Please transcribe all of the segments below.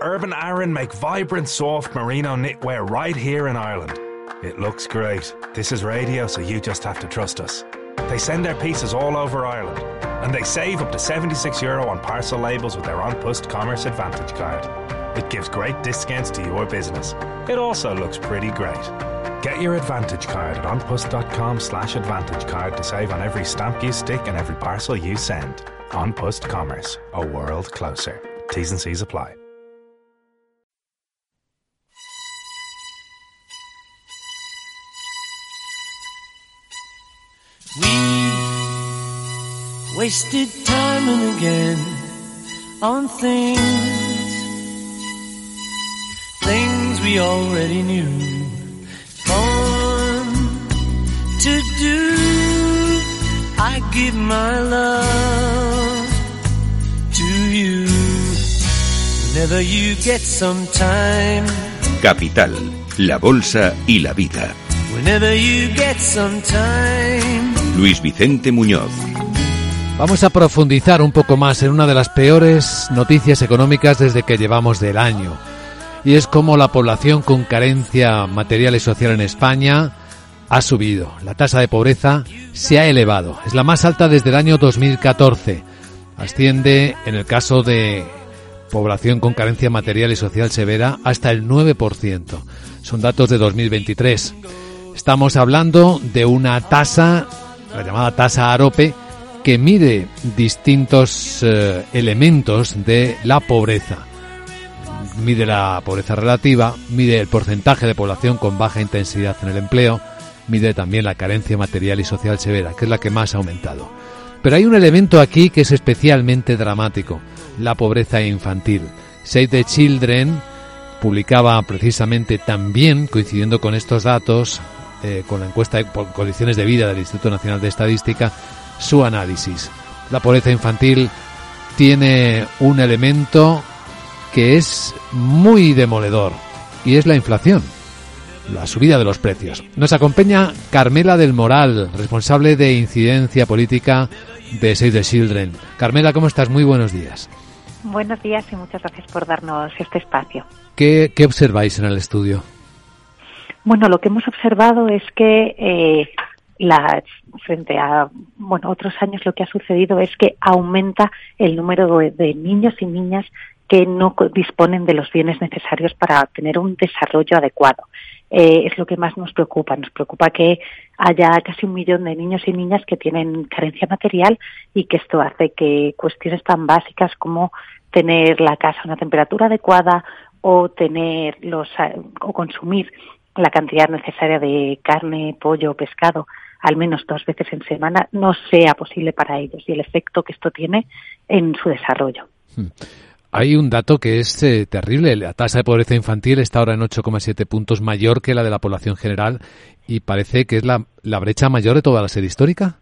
Urban Aaron make vibrant, soft merino knitwear right here in Ireland. It looks great. This is radio, so you just have to trust us. They send their pieces all over Ireland, and they save up to 76 euro on parcel labels with their An Post Commerce Advantage card. It gives great discounts to your business. It also looks pretty great. Get your Advantage card at onpost.com slash advantage card to save on every stamp you stick and every parcel you send. On Post Commerce, a world closer. T's and C's apply. We wasted time and again on things, things we already knew. Fun to do. I give my love to you. Whenever you get some time. Capital, la bolsa y la vida. Whenever you get some time. Luis Vicente Muñoz. Vamos a profundizar un poco más en una de las peores noticias económicas desde que llevamos del año. Y es como la población con carencia material y social en España ha subido. La tasa de pobreza se ha elevado. Es la más alta desde el año 2014. Asciende, en el caso de población con carencia material y social severa, hasta el 9%. Son datos de 2023. Estamos hablando de una tasa, la llamada tasa AROPE, que mide distintos eh, elementos de la pobreza. Mide la pobreza relativa, mide el porcentaje de población con baja intensidad en el empleo, mide también la carencia material y social severa, que es la que más ha aumentado. Pero hay un elemento aquí que es especialmente dramático, la pobreza infantil. Save the Children publicaba precisamente también, coincidiendo con estos datos, eh, con la encuesta de condiciones de vida del Instituto Nacional de Estadística, su análisis. La pobreza infantil tiene un elemento que es muy demoledor y es la inflación, la subida de los precios. Nos acompaña Carmela del Moral, responsable de incidencia política de Save the Children. Carmela, ¿cómo estás? Muy buenos días. Buenos días y muchas gracias por darnos este espacio. ¿Qué, qué observáis en el estudio? Bueno, lo que hemos observado es que eh, la, frente a bueno otros años lo que ha sucedido es que aumenta el número de, de niños y niñas que no disponen de los bienes necesarios para tener un desarrollo adecuado. Eh, es lo que más nos preocupa. Nos preocupa que haya casi un millón de niños y niñas que tienen carencia material y que esto hace que cuestiones tan básicas como tener la casa a una temperatura adecuada o tener los o consumir la cantidad necesaria de carne, pollo, pescado al menos dos veces en semana no sea posible para ellos y el efecto que esto tiene en su desarrollo. Hay un dato que es eh, terrible. La tasa de pobreza infantil está ahora en 8,7 puntos mayor que la de la población general y parece que es la, la brecha mayor de toda la serie histórica.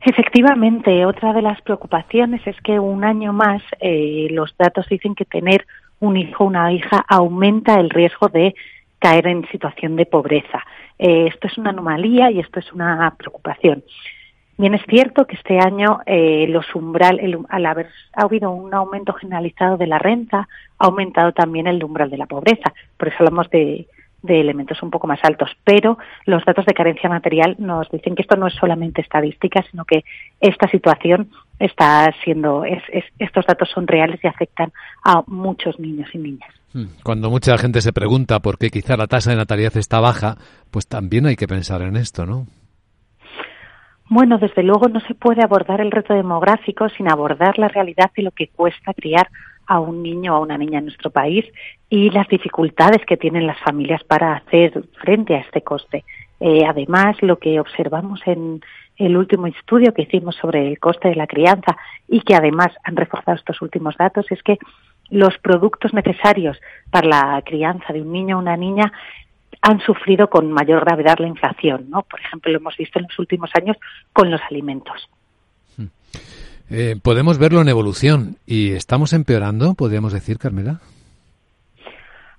Efectivamente, otra de las preocupaciones es que un año más eh, los datos dicen que tener un hijo o una hija aumenta el riesgo de caer en situación de pobreza. Eh, esto es una anomalía y esto es una preocupación. Bien, es cierto que este año eh, los umbral, el, al haber ha habido un aumento generalizado de la renta, ha aumentado también el umbral de la pobreza. Por eso hablamos de elementos un poco más altos. Pero los datos de carencia material nos dicen que esto no es solamente estadística, sino que esta situación está siendo, es, es, estos datos son reales y afectan a muchos niños y niñas. Cuando mucha gente se pregunta por qué quizá la tasa de natalidad está baja, pues también hay que pensar en esto, ¿no? Bueno, desde luego no se puede abordar el reto demográfico sin abordar la realidad de lo que cuesta criar a un niño o a una niña en nuestro país y las dificultades que tienen las familias para hacer frente a este coste. Eh, además, lo que observamos en el último estudio que hicimos sobre el coste de la crianza y que además han reforzado estos últimos datos es que los productos necesarios para la crianza de un niño o una niña han sufrido con mayor gravedad la inflación, ¿no? Por ejemplo, lo hemos visto en los últimos años con los alimentos. Hmm. Eh, podemos verlo en evolución y estamos empeorando, podríamos decir, Carmela.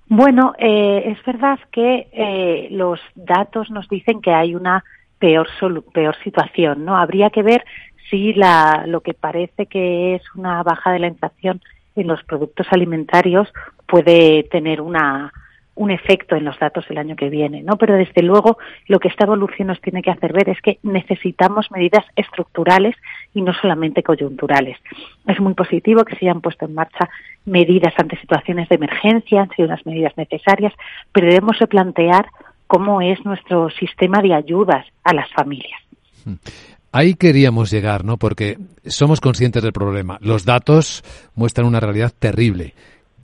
Bueno, eh, es verdad que eh, los datos nos dicen que hay una peor, peor situación, ¿no? Habría que ver si la, lo que parece que es una baja de la inflación en los productos alimentarios puede tener una, un efecto en los datos el año que viene, ¿no? Pero desde luego lo que esta evolución nos tiene que hacer ver es que necesitamos medidas estructurales y no solamente coyunturales. Es muy positivo que se hayan puesto en marcha medidas ante situaciones de emergencia, han sido unas medidas necesarias, pero debemos replantear cómo es nuestro sistema de ayudas a las familias. Hmm. Ahí queríamos llegar, ¿no? Porque somos conscientes del problema. Los datos muestran una realidad terrible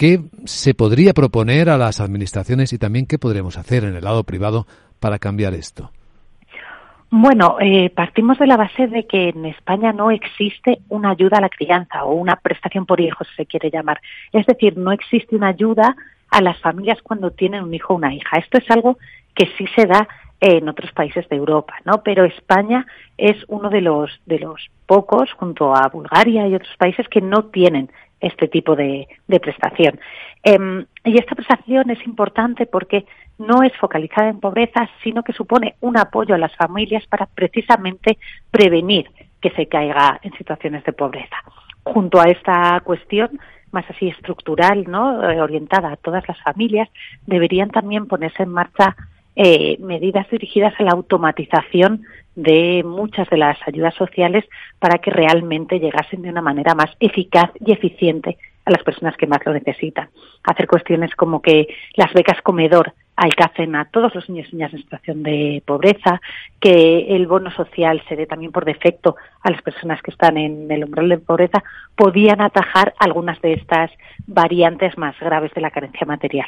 ¿Qué se podría proponer a las administraciones y también qué podremos hacer en el lado privado para cambiar esto? Bueno, eh, partimos de la base de que en España no existe una ayuda a la crianza o una prestación por hijos, se quiere llamar. Es decir, no existe una ayuda a las familias cuando tienen un hijo o una hija. Esto es algo que sí se da en otros países de Europa, ¿no? Pero España es uno de los de los pocos, junto a Bulgaria y otros países, que no tienen este tipo de, prestación. Em, y esta prestación es importante porque no es focalizada en pobreza, sino que supone un apoyo a las familias para precisamente prevenir que se caiga en situaciones de pobreza. Junto a esta cuestión, más así estructural, ¿no? Eh, orientada a todas las familias, deberían también ponerse en marcha eh, medidas dirigidas a la automatización de muchas de las ayudas sociales para que realmente llegasen de una manera más eficaz y eficiente a las personas que más lo necesitan. Hacer cuestiones como que las becas comedor alcancen a todos los niños y niñas en situación de pobreza, que el bono social se dé también por defecto a las personas que están en el umbral de pobreza, podían atajar algunas de estas variantes más graves de la carencia material.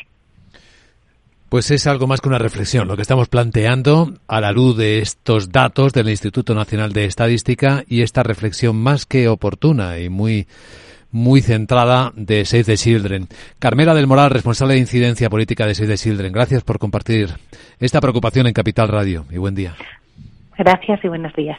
Pues es algo más que una reflexión, lo que estamos planteando a la luz de estos datos del Instituto Nacional de Estadística y esta reflexión más que oportuna y muy muy centrada de Save the Children. Carmela del Moral, responsable de incidencia política de Save the Children, gracias por compartir esta preocupación en Capital Radio y buen día. Gracias y buenos días.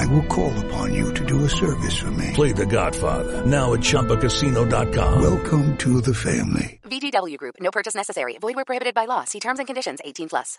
I will call upon you to do a service for me. Play The Godfather now at ChumbaCasino.com. Welcome to the family. VGW Group. No purchase necessary. Void where prohibited by law. See terms and conditions. 18 plus.